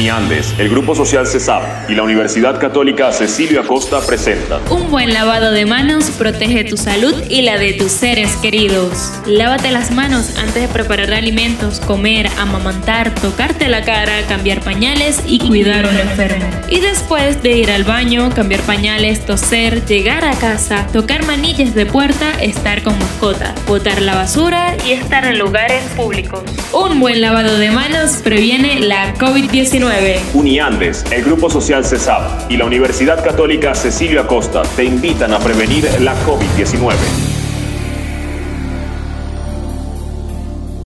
Uniandes, el Grupo Social CESAP y la Universidad Católica Cecilio Acosta presentan Un buen lavado de manos protege tu salud y la de tus seres queridos. Lávate las manos antes de preparar alimentos, comer, amamantar, tocarte la cara, cambiar pañales y cuidar a un enfermo. Y después de ir al baño, cambiar pañales, toser, llegar a casa, tocar manillas de puerta, estar con mascota, botar la basura y estar en lugares públicos. Un buen lavado de manos previene la COVID-19. Uniandes, el Grupo Social CESAP y la Universidad Católica Cecilio Acosta te invitan a prevenir la COVID-19.